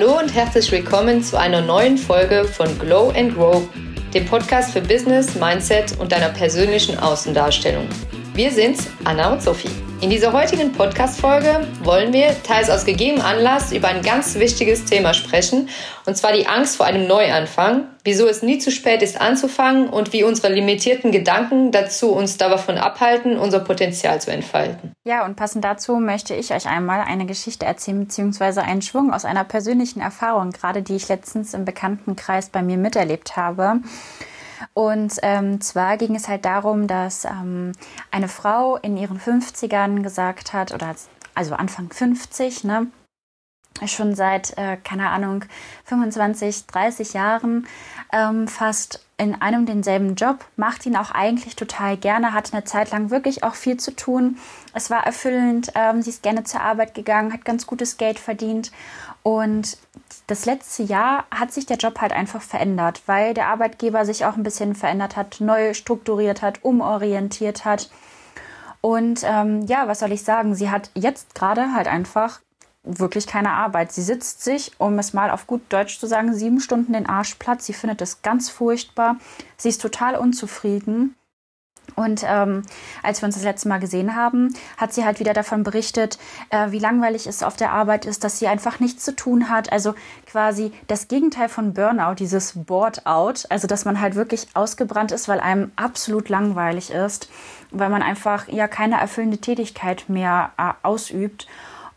Hallo und herzlich willkommen zu einer neuen Folge von Glow and Grow, dem Podcast für Business, Mindset und deiner persönlichen Außendarstellung. Wir sind Anna und Sophie. In dieser heutigen Podcast-Folge wollen wir, teils aus gegebenem Anlass, über ein ganz wichtiges Thema sprechen, und zwar die Angst vor einem Neuanfang, wieso es nie zu spät ist anzufangen und wie unsere limitierten Gedanken dazu uns davon abhalten, unser Potenzial zu entfalten. Ja, und passend dazu möchte ich euch einmal eine Geschichte erzählen, beziehungsweise einen Schwung aus einer persönlichen Erfahrung, gerade die ich letztens im Bekanntenkreis bei mir miterlebt habe. Und ähm, zwar ging es halt darum, dass ähm, eine Frau in ihren 50ern gesagt hat, oder also Anfang 50, ne, schon seit, äh, keine Ahnung, 25, 30 Jahren ähm, fast in einem denselben Job, macht ihn auch eigentlich total gerne, hat eine Zeit lang wirklich auch viel zu tun. Es war erfüllend, ähm, sie ist gerne zur Arbeit gegangen, hat ganz gutes Geld verdient und das letzte Jahr hat sich der Job halt einfach verändert, weil der Arbeitgeber sich auch ein bisschen verändert hat, neu strukturiert hat, umorientiert hat. Und ähm, ja, was soll ich sagen? Sie hat jetzt gerade halt einfach wirklich keine Arbeit. Sie sitzt sich, um es mal auf gut Deutsch zu sagen, sieben Stunden den Arsch platt. Sie findet es ganz furchtbar. Sie ist total unzufrieden. Und ähm, als wir uns das letzte Mal gesehen haben, hat sie halt wieder davon berichtet, äh, wie langweilig es auf der Arbeit ist, dass sie einfach nichts zu tun hat. Also quasi das Gegenteil von Burnout, dieses Board-out. Also dass man halt wirklich ausgebrannt ist, weil einem absolut langweilig ist, weil man einfach ja keine erfüllende Tätigkeit mehr äh, ausübt.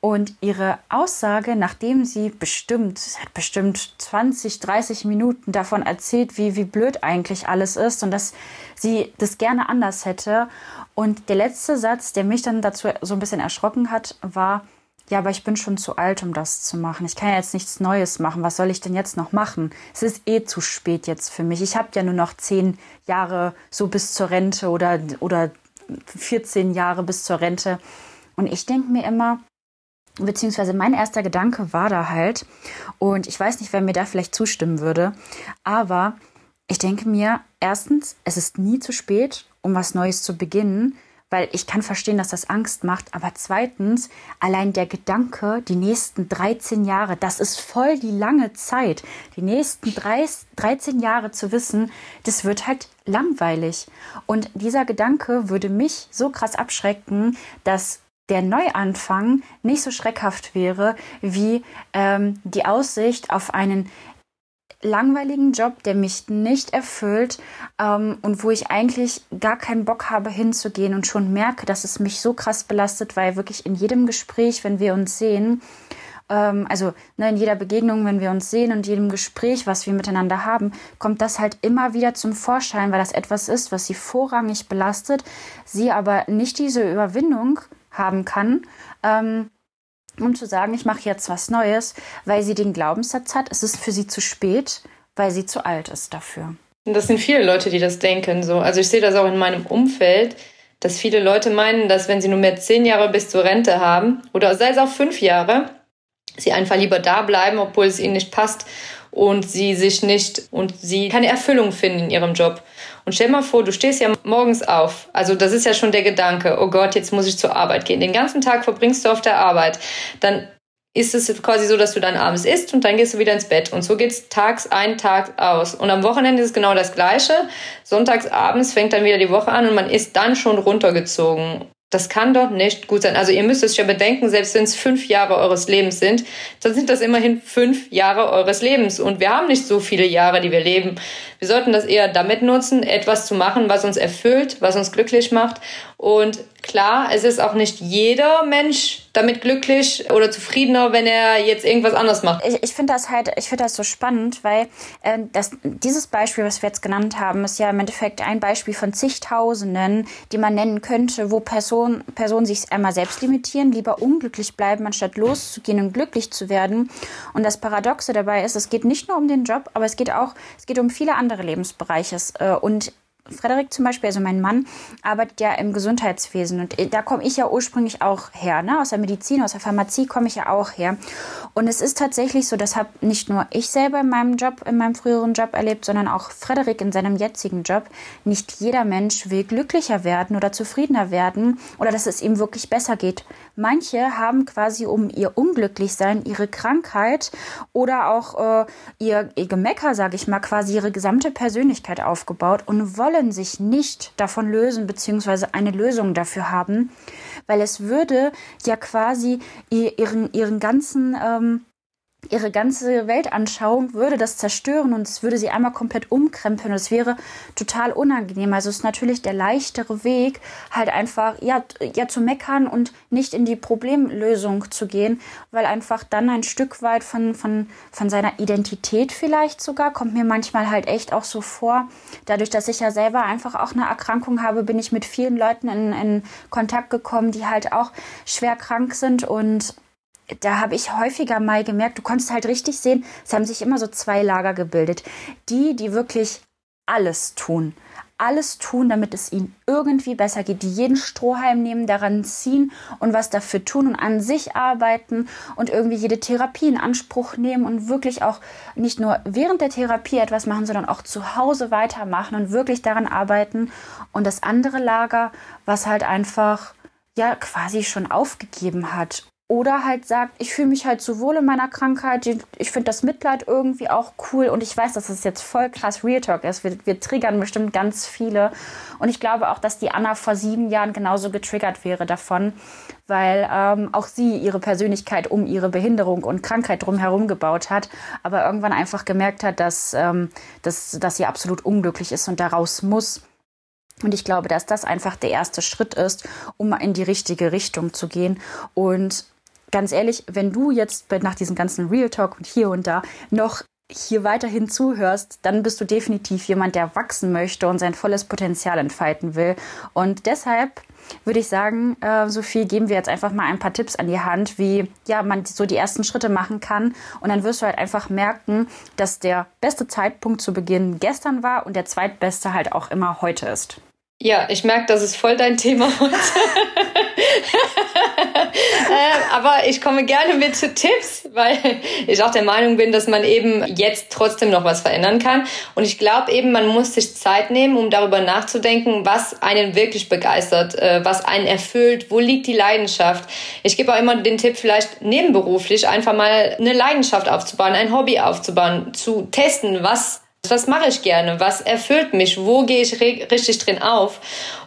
Und ihre Aussage, nachdem sie bestimmt, sie hat bestimmt 20, 30 Minuten davon erzählt, wie, wie blöd eigentlich alles ist und dass sie das gerne anders hätte. Und der letzte Satz, der mich dann dazu so ein bisschen erschrocken hat, war, ja, aber ich bin schon zu alt, um das zu machen. Ich kann ja jetzt nichts Neues machen. Was soll ich denn jetzt noch machen? Es ist eh zu spät jetzt für mich. Ich habe ja nur noch zehn Jahre so bis zur Rente oder, oder 14 Jahre bis zur Rente. Und ich denke mir immer, beziehungsweise mein erster Gedanke war da halt, und ich weiß nicht, wer mir da vielleicht zustimmen würde, aber ich denke mir, erstens, es ist nie zu spät, um was Neues zu beginnen, weil ich kann verstehen, dass das Angst macht, aber zweitens, allein der Gedanke, die nächsten 13 Jahre, das ist voll die lange Zeit, die nächsten 13 Jahre zu wissen, das wird halt langweilig. Und dieser Gedanke würde mich so krass abschrecken, dass der Neuanfang nicht so schreckhaft wäre wie ähm, die Aussicht auf einen langweiligen Job, der mich nicht erfüllt ähm, und wo ich eigentlich gar keinen Bock habe hinzugehen und schon merke, dass es mich so krass belastet, weil wirklich in jedem Gespräch, wenn wir uns sehen, ähm, also ne, in jeder Begegnung, wenn wir uns sehen und jedem Gespräch, was wir miteinander haben, kommt das halt immer wieder zum Vorschein, weil das etwas ist, was sie vorrangig belastet, sie aber nicht diese Überwindung haben kann, ähm, um zu sagen, ich mache jetzt was Neues, weil sie den Glaubenssatz hat, es ist für sie zu spät, weil sie zu alt ist dafür. Das sind viele Leute, die das denken. So. Also ich sehe das auch in meinem Umfeld, dass viele Leute meinen, dass wenn sie nur mehr zehn Jahre bis zur Rente haben oder sei es auch fünf Jahre, sie einfach lieber da bleiben, obwohl es ihnen nicht passt und sie sich nicht und sie keine Erfüllung finden in ihrem Job. Und stell mal vor, du stehst ja morgens auf. Also das ist ja schon der Gedanke, oh Gott, jetzt muss ich zur Arbeit gehen. Den ganzen Tag verbringst du auf der Arbeit. Dann ist es quasi so, dass du dann abends isst und dann gehst du wieder ins Bett. Und so geht's tags ein, Tag aus. Und am Wochenende ist es genau das Gleiche. Sonntags abends fängt dann wieder die Woche an und man ist dann schon runtergezogen. Das kann doch nicht gut sein. Also ihr müsst es ja bedenken, selbst wenn es fünf Jahre eures Lebens sind, dann sind das immerhin fünf Jahre eures Lebens. Und wir haben nicht so viele Jahre, die wir leben. Wir sollten das eher damit nutzen, etwas zu machen, was uns erfüllt, was uns glücklich macht. Und klar, es ist auch nicht jeder Mensch damit glücklich oder zufriedener, wenn er jetzt irgendwas anderes macht. Ich, ich finde das halt, ich finde das so spannend, weil äh, das, dieses Beispiel, was wir jetzt genannt haben, ist ja im Endeffekt ein Beispiel von zigtausenden, die man nennen könnte, wo Personen, Personen sich einmal selbst limitieren, lieber unglücklich bleiben, anstatt loszugehen und glücklich zu werden. Und das Paradoxe dabei ist, es geht nicht nur um den Job, aber es geht auch, es geht um viele andere Lebensbereiche. Äh, und Frederik zum Beispiel, also mein Mann, arbeitet ja im Gesundheitswesen und da komme ich ja ursprünglich auch her, ne? aus der Medizin, aus der Pharmazie komme ich ja auch her. Und es ist tatsächlich so, das habe nicht nur ich selber in meinem Job, in meinem früheren Job erlebt, sondern auch Frederik in seinem jetzigen Job. Nicht jeder Mensch will glücklicher werden oder zufriedener werden oder dass es ihm wirklich besser geht. Manche haben quasi um ihr Unglücklichsein, ihre Krankheit oder auch äh, ihr, ihr Gemecker, sage ich mal, quasi ihre gesamte Persönlichkeit aufgebaut und wollen sich nicht davon lösen beziehungsweise eine Lösung dafür haben, weil es würde ja quasi ihren, ihren ganzen ähm, ihre ganze Weltanschauung würde das zerstören und es würde sie einmal komplett umkrempeln es wäre total unangenehm. Also es ist natürlich der leichtere Weg, halt einfach ja, ja zu meckern und nicht in die Problemlösung zu gehen, weil einfach dann ein Stück weit von, von, von seiner Identität vielleicht sogar, kommt mir manchmal halt echt auch so vor. Dadurch, dass ich ja selber einfach auch eine Erkrankung habe, bin ich mit vielen Leuten in, in Kontakt gekommen, die halt auch schwer krank sind und da habe ich häufiger mal gemerkt, du konntest halt richtig sehen, es haben sich immer so zwei Lager gebildet. Die, die wirklich alles tun, alles tun, damit es ihnen irgendwie besser geht, die jeden Strohhalm nehmen, daran ziehen und was dafür tun und an sich arbeiten und irgendwie jede Therapie in Anspruch nehmen und wirklich auch nicht nur während der Therapie etwas machen, sondern auch zu Hause weitermachen und wirklich daran arbeiten. Und das andere Lager, was halt einfach ja quasi schon aufgegeben hat oder halt sagt, ich fühle mich halt so wohl in meiner Krankheit, ich finde das Mitleid irgendwie auch cool und ich weiß, dass es jetzt voll krass Real Talk ist. Wir, wir triggern bestimmt ganz viele. Und ich glaube auch, dass die Anna vor sieben Jahren genauso getriggert wäre davon, weil ähm, auch sie ihre Persönlichkeit um ihre Behinderung und Krankheit drumherum gebaut hat, aber irgendwann einfach gemerkt hat, dass, ähm, dass, dass sie absolut unglücklich ist und daraus muss. Und ich glaube, dass das einfach der erste Schritt ist, um in die richtige Richtung zu gehen. Und ganz ehrlich, wenn du jetzt nach diesem ganzen Real Talk und hier und da noch hier weiterhin zuhörst, dann bist du definitiv jemand, der wachsen möchte und sein volles Potenzial entfalten will. Und deshalb würde ich sagen, äh, Sophie, geben wir jetzt einfach mal ein paar Tipps an die Hand, wie ja man so die ersten Schritte machen kann. Und dann wirst du halt einfach merken, dass der beste Zeitpunkt zu Beginn gestern war und der zweitbeste halt auch immer heute ist. Ja, ich merke, das ist voll dein Thema heute. äh, aber ich komme gerne mit zu Tipps, weil ich auch der Meinung bin, dass man eben jetzt trotzdem noch was verändern kann. Und ich glaube eben, man muss sich Zeit nehmen, um darüber nachzudenken, was einen wirklich begeistert, äh, was einen erfüllt, wo liegt die Leidenschaft. Ich gebe auch immer den Tipp, vielleicht nebenberuflich einfach mal eine Leidenschaft aufzubauen, ein Hobby aufzubauen, zu testen, was was mache ich gerne? Was erfüllt mich? Wo gehe ich richtig drin auf?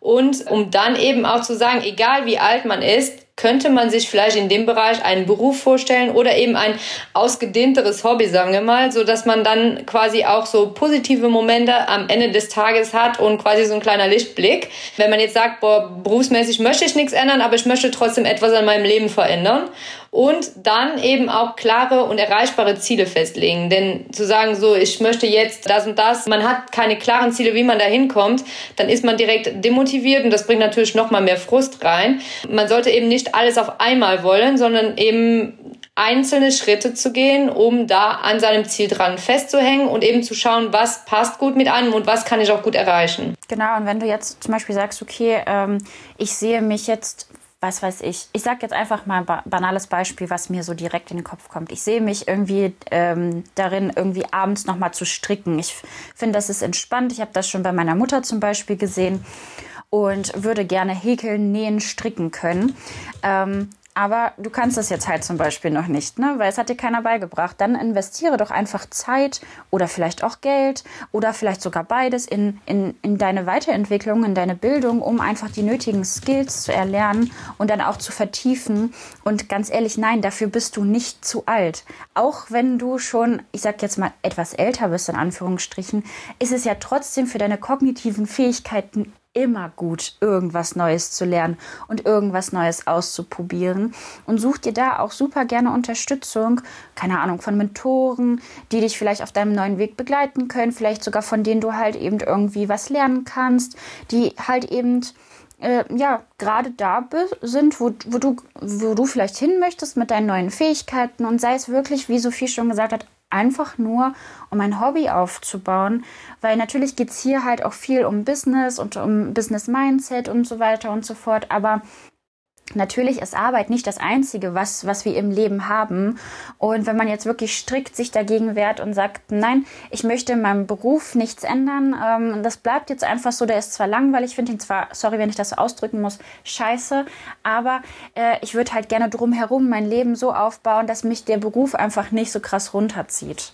Und um dann eben auch zu sagen, egal wie alt man ist, könnte man sich vielleicht in dem Bereich einen Beruf vorstellen oder eben ein ausgedehnteres Hobby, sagen wir mal, so dass man dann quasi auch so positive Momente am Ende des Tages hat und quasi so ein kleiner Lichtblick. Wenn man jetzt sagt, boah, berufsmäßig möchte ich nichts ändern, aber ich möchte trotzdem etwas an meinem Leben verändern und dann eben auch klare und erreichbare Ziele festlegen. Denn zu sagen, so, ich möchte jetzt das und das, man hat keine klaren Ziele, wie man da hinkommt, dann ist man direkt demotiviert und das bringt natürlich nochmal mehr Frust rein. Man sollte eben nicht alles auf einmal wollen, sondern eben einzelne Schritte zu gehen, um da an seinem Ziel dran festzuhängen und eben zu schauen, was passt gut mit einem und was kann ich auch gut erreichen. Genau, und wenn du jetzt zum Beispiel sagst, okay, ähm, ich sehe mich jetzt was weiß ich, ich sage jetzt einfach mal ein banales Beispiel, was mir so direkt in den Kopf kommt. Ich sehe mich irgendwie ähm, darin, irgendwie abends nochmal zu stricken. Ich finde, das ist entspannt. Ich habe das schon bei meiner Mutter zum Beispiel gesehen und würde gerne häkeln, nähen, stricken können. Ähm, aber du kannst es jetzt halt zum Beispiel noch nicht, ne? weil es hat dir keiner beigebracht. Dann investiere doch einfach Zeit oder vielleicht auch Geld oder vielleicht sogar beides in, in, in deine Weiterentwicklung, in deine Bildung, um einfach die nötigen Skills zu erlernen und dann auch zu vertiefen. Und ganz ehrlich, nein, dafür bist du nicht zu alt. Auch wenn du schon, ich sag jetzt mal, etwas älter bist, in Anführungsstrichen, ist es ja trotzdem für deine kognitiven Fähigkeiten immer gut, irgendwas Neues zu lernen und irgendwas Neues auszuprobieren. Und such dir da auch super gerne Unterstützung, keine Ahnung, von Mentoren, die dich vielleicht auf deinem neuen Weg begleiten können, vielleicht sogar von denen du halt eben irgendwie was lernen kannst, die halt eben äh, ja, gerade da sind, wo, wo, du, wo du vielleicht hin möchtest mit deinen neuen Fähigkeiten und sei es wirklich, wie Sophie schon gesagt hat, einfach nur, um ein Hobby aufzubauen, weil natürlich geht es hier halt auch viel um Business und um Business Mindset und so weiter und so fort, aber Natürlich ist Arbeit nicht das Einzige, was, was wir im Leben haben. Und wenn man jetzt wirklich strikt sich dagegen wehrt und sagt, nein, ich möchte in meinem Beruf nichts ändern, ähm, das bleibt jetzt einfach so, der ist zwar langweilig, ich finde ihn zwar, sorry, wenn ich das so ausdrücken muss, scheiße, aber äh, ich würde halt gerne drumherum mein Leben so aufbauen, dass mich der Beruf einfach nicht so krass runterzieht.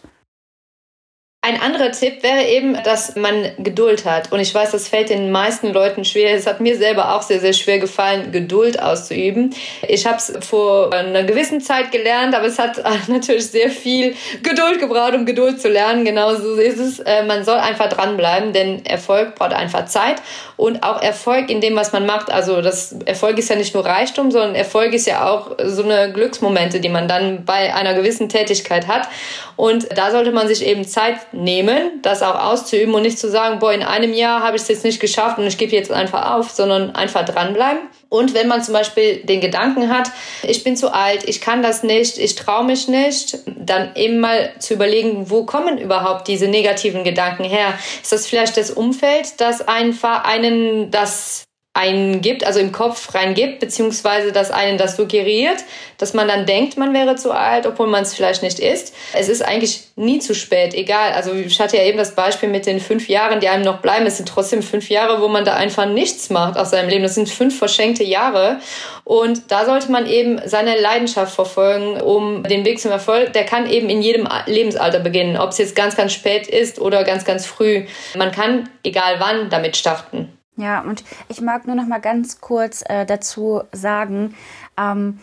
Ein anderer Tipp wäre eben, dass man Geduld hat. Und ich weiß, das fällt den meisten Leuten schwer. Es hat mir selber auch sehr, sehr schwer gefallen, Geduld auszuüben. Ich habe es vor einer gewissen Zeit gelernt, aber es hat natürlich sehr viel Geduld gebraucht, um Geduld zu lernen. Genauso ist es. Äh, man soll einfach dranbleiben, denn Erfolg braucht einfach Zeit. Und auch Erfolg in dem, was man macht. Also das Erfolg ist ja nicht nur Reichtum, sondern Erfolg ist ja auch so eine Glücksmomente, die man dann bei einer gewissen Tätigkeit hat. Und da sollte man sich eben Zeit nehmen, das auch auszuüben und nicht zu sagen, boah, in einem Jahr habe ich es jetzt nicht geschafft und ich gebe jetzt einfach auf, sondern einfach dranbleiben. Und wenn man zum Beispiel den Gedanken hat, ich bin zu alt, ich kann das nicht, ich traue mich nicht, dann eben mal zu überlegen, wo kommen überhaupt diese negativen Gedanken her? Ist das vielleicht das Umfeld, das einfach einen das einen gibt, also im Kopf reingibt, beziehungsweise dass einen das suggeriert, dass man dann denkt, man wäre zu alt, obwohl man es vielleicht nicht ist. Es ist eigentlich nie zu spät, egal. Also ich hatte ja eben das Beispiel mit den fünf Jahren, die einem noch bleiben. Es sind trotzdem fünf Jahre, wo man da einfach nichts macht aus seinem Leben. Das sind fünf verschenkte Jahre. Und da sollte man eben seine Leidenschaft verfolgen, um den Weg zum Erfolg. Der kann eben in jedem Lebensalter beginnen, ob es jetzt ganz, ganz spät ist oder ganz, ganz früh. Man kann, egal wann, damit starten. Ja, und ich mag nur noch mal ganz kurz äh, dazu sagen, ähm,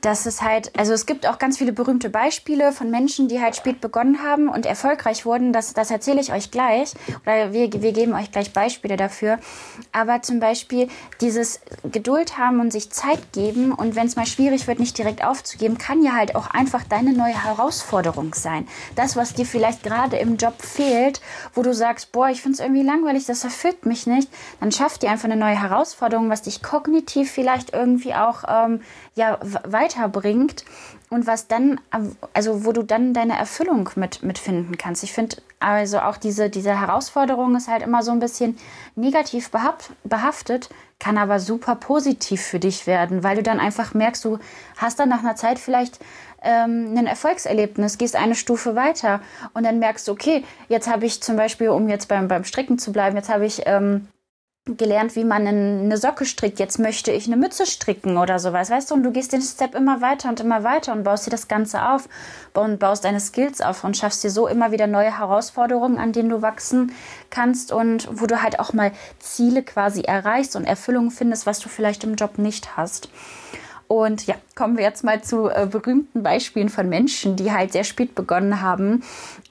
dass es halt, also es gibt auch ganz viele berühmte Beispiele von Menschen, die halt spät begonnen haben und erfolgreich wurden. Das, das erzähle ich euch gleich. Oder wir, wir geben euch gleich Beispiele dafür. Aber zum Beispiel dieses Geduld haben und sich Zeit geben und wenn es mal schwierig wird, nicht direkt aufzugeben, kann ja halt auch einfach deine neue Herausforderung sein. Das, was dir vielleicht gerade im Job fehlt, wo du sagst, boah, ich finde es irgendwie langweilig, das erfüllt mich nicht, dann schaff dir einfach eine neue Herausforderung, was dich kognitiv vielleicht irgendwie auch ähm, ja, weiterbringt und was dann, also wo du dann deine Erfüllung mit, mitfinden kannst. Ich finde also auch diese, diese Herausforderung ist halt immer so ein bisschen negativ behaftet, kann aber super positiv für dich werden, weil du dann einfach merkst, du hast dann nach einer Zeit vielleicht ähm, ein Erfolgserlebnis, gehst eine Stufe weiter und dann merkst du, okay, jetzt habe ich zum Beispiel, um jetzt beim, beim Stricken zu bleiben, jetzt habe ich ähm, gelernt, wie man eine Socke strickt. Jetzt möchte ich eine Mütze stricken oder sowas, weißt du? Und du gehst den Step immer weiter und immer weiter und baust dir das Ganze auf und baust deine Skills auf und schaffst dir so immer wieder neue Herausforderungen, an denen du wachsen kannst und wo du halt auch mal Ziele quasi erreichst und Erfüllung findest, was du vielleicht im Job nicht hast. Und ja, kommen wir jetzt mal zu äh, berühmten Beispielen von Menschen, die halt sehr spät begonnen haben.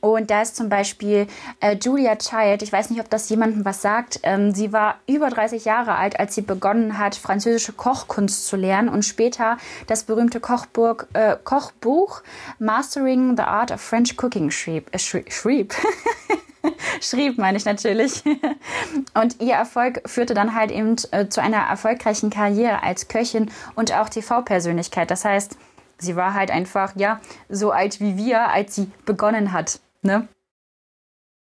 Und da ist zum Beispiel äh, Julia Child. Ich weiß nicht, ob das jemandem was sagt. Ähm, sie war über 30 Jahre alt, als sie begonnen hat, französische Kochkunst zu lernen und später das berühmte Kochburg, äh, Kochbuch Mastering the Art of French Cooking schrieb. Äh, schrieb. schrieb, meine ich natürlich. Und ihr Erfolg führte dann halt eben äh, zu einer erfolgreichen Karriere als Köchin und auch TV-Persönlichkeit. Das heißt, sie war halt einfach, ja, so alt wie wir, als sie begonnen hat. Ne?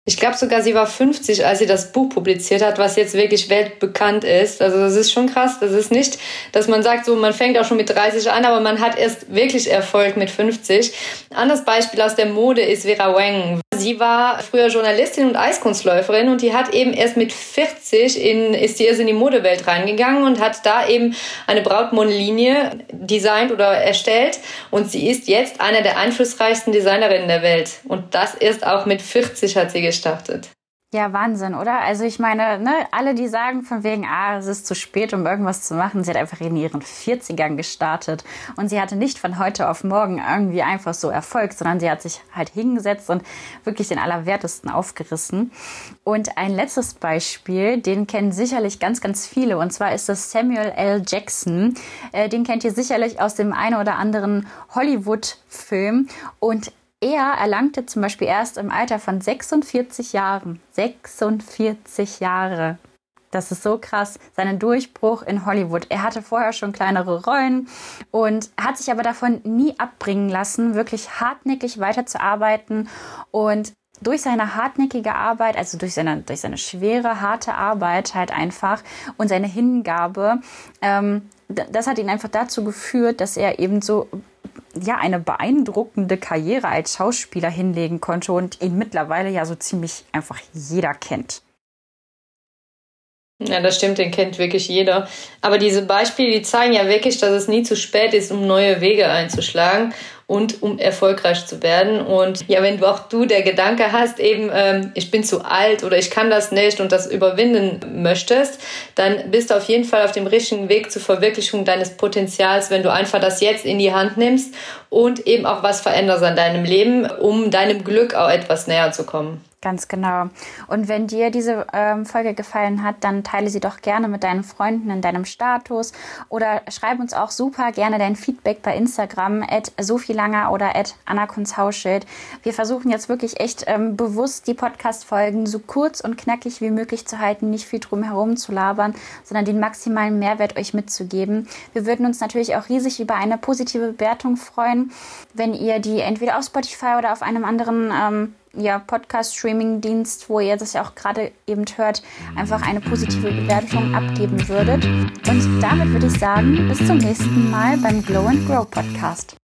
Ich glaube sogar, sie war 50, als sie das Buch publiziert hat, was jetzt wirklich weltbekannt ist. Also das ist schon krass. Das ist nicht, dass man sagt, so man fängt auch schon mit 30 an, aber man hat erst wirklich Erfolg mit 50. Ein anderes Beispiel aus der Mode ist Vera Wang sie war früher Journalistin und Eiskunstläuferin und die hat eben erst mit 40 in, ist die erst in die Modewelt reingegangen und hat da eben eine Brautmodenlinie designt oder erstellt und sie ist jetzt eine der einflussreichsten Designerinnen der Welt und das erst auch mit 40 hat sie gestartet. Ja, Wahnsinn, oder? Also ich meine, ne, alle, die sagen von wegen, ah, es ist zu spät, um irgendwas zu machen, sie hat einfach in ihren 40ern gestartet und sie hatte nicht von heute auf morgen irgendwie einfach so Erfolg, sondern sie hat sich halt hingesetzt und wirklich den Allerwertesten aufgerissen. Und ein letztes Beispiel, den kennen sicherlich ganz, ganz viele und zwar ist das Samuel L. Jackson. Äh, den kennt ihr sicherlich aus dem einen oder anderen Hollywood-Film und er erlangte zum Beispiel erst im Alter von 46 Jahren, 46 Jahre, Das ist so krass. Seinen Durchbruch in Hollywood. Er hatte vorher schon kleinere Rollen und hat sich aber davon nie abbringen lassen, wirklich hartnäckig weiterzuarbeiten und durch seine hartnäckige Arbeit, also durch seine, durch seine schwere, harte Arbeit halt einfach und seine Hingabe, ähm, das hat ihn einfach dazu geführt, dass er eben so ja eine beeindruckende Karriere als Schauspieler hinlegen konnte und ihn mittlerweile ja so ziemlich einfach jeder kennt. Ja, das stimmt, den kennt wirklich jeder. Aber diese Beispiele, die zeigen ja wirklich, dass es nie zu spät ist, um neue Wege einzuschlagen und um erfolgreich zu werden. Und ja, wenn du auch du der Gedanke hast, eben, ähm, ich bin zu alt oder ich kann das nicht und das überwinden möchtest, dann bist du auf jeden Fall auf dem richtigen Weg zur Verwirklichung deines Potenzials, wenn du einfach das jetzt in die Hand nimmst und eben auch was veränderst an deinem Leben, um deinem Glück auch etwas näher zu kommen. Ganz genau. Und wenn dir diese ähm, Folge gefallen hat, dann teile sie doch gerne mit deinen Freunden in deinem Status oder schreib uns auch super gerne dein Feedback bei Instagram at Sophielanger oder at Anna Kunzhauschild. Wir versuchen jetzt wirklich echt ähm, bewusst die Podcast-Folgen so kurz und knackig wie möglich zu halten, nicht viel drum herum zu labern, sondern den maximalen Mehrwert euch mitzugeben. Wir würden uns natürlich auch riesig über eine positive Bewertung freuen, wenn ihr die entweder auf Spotify oder auf einem anderen ähm, ja, Podcast-Streaming-Dienst, wo ihr das ja auch gerade eben hört, einfach eine positive Bewertung abgeben würdet. Und damit würde ich sagen, bis zum nächsten Mal beim Glow and Grow Podcast.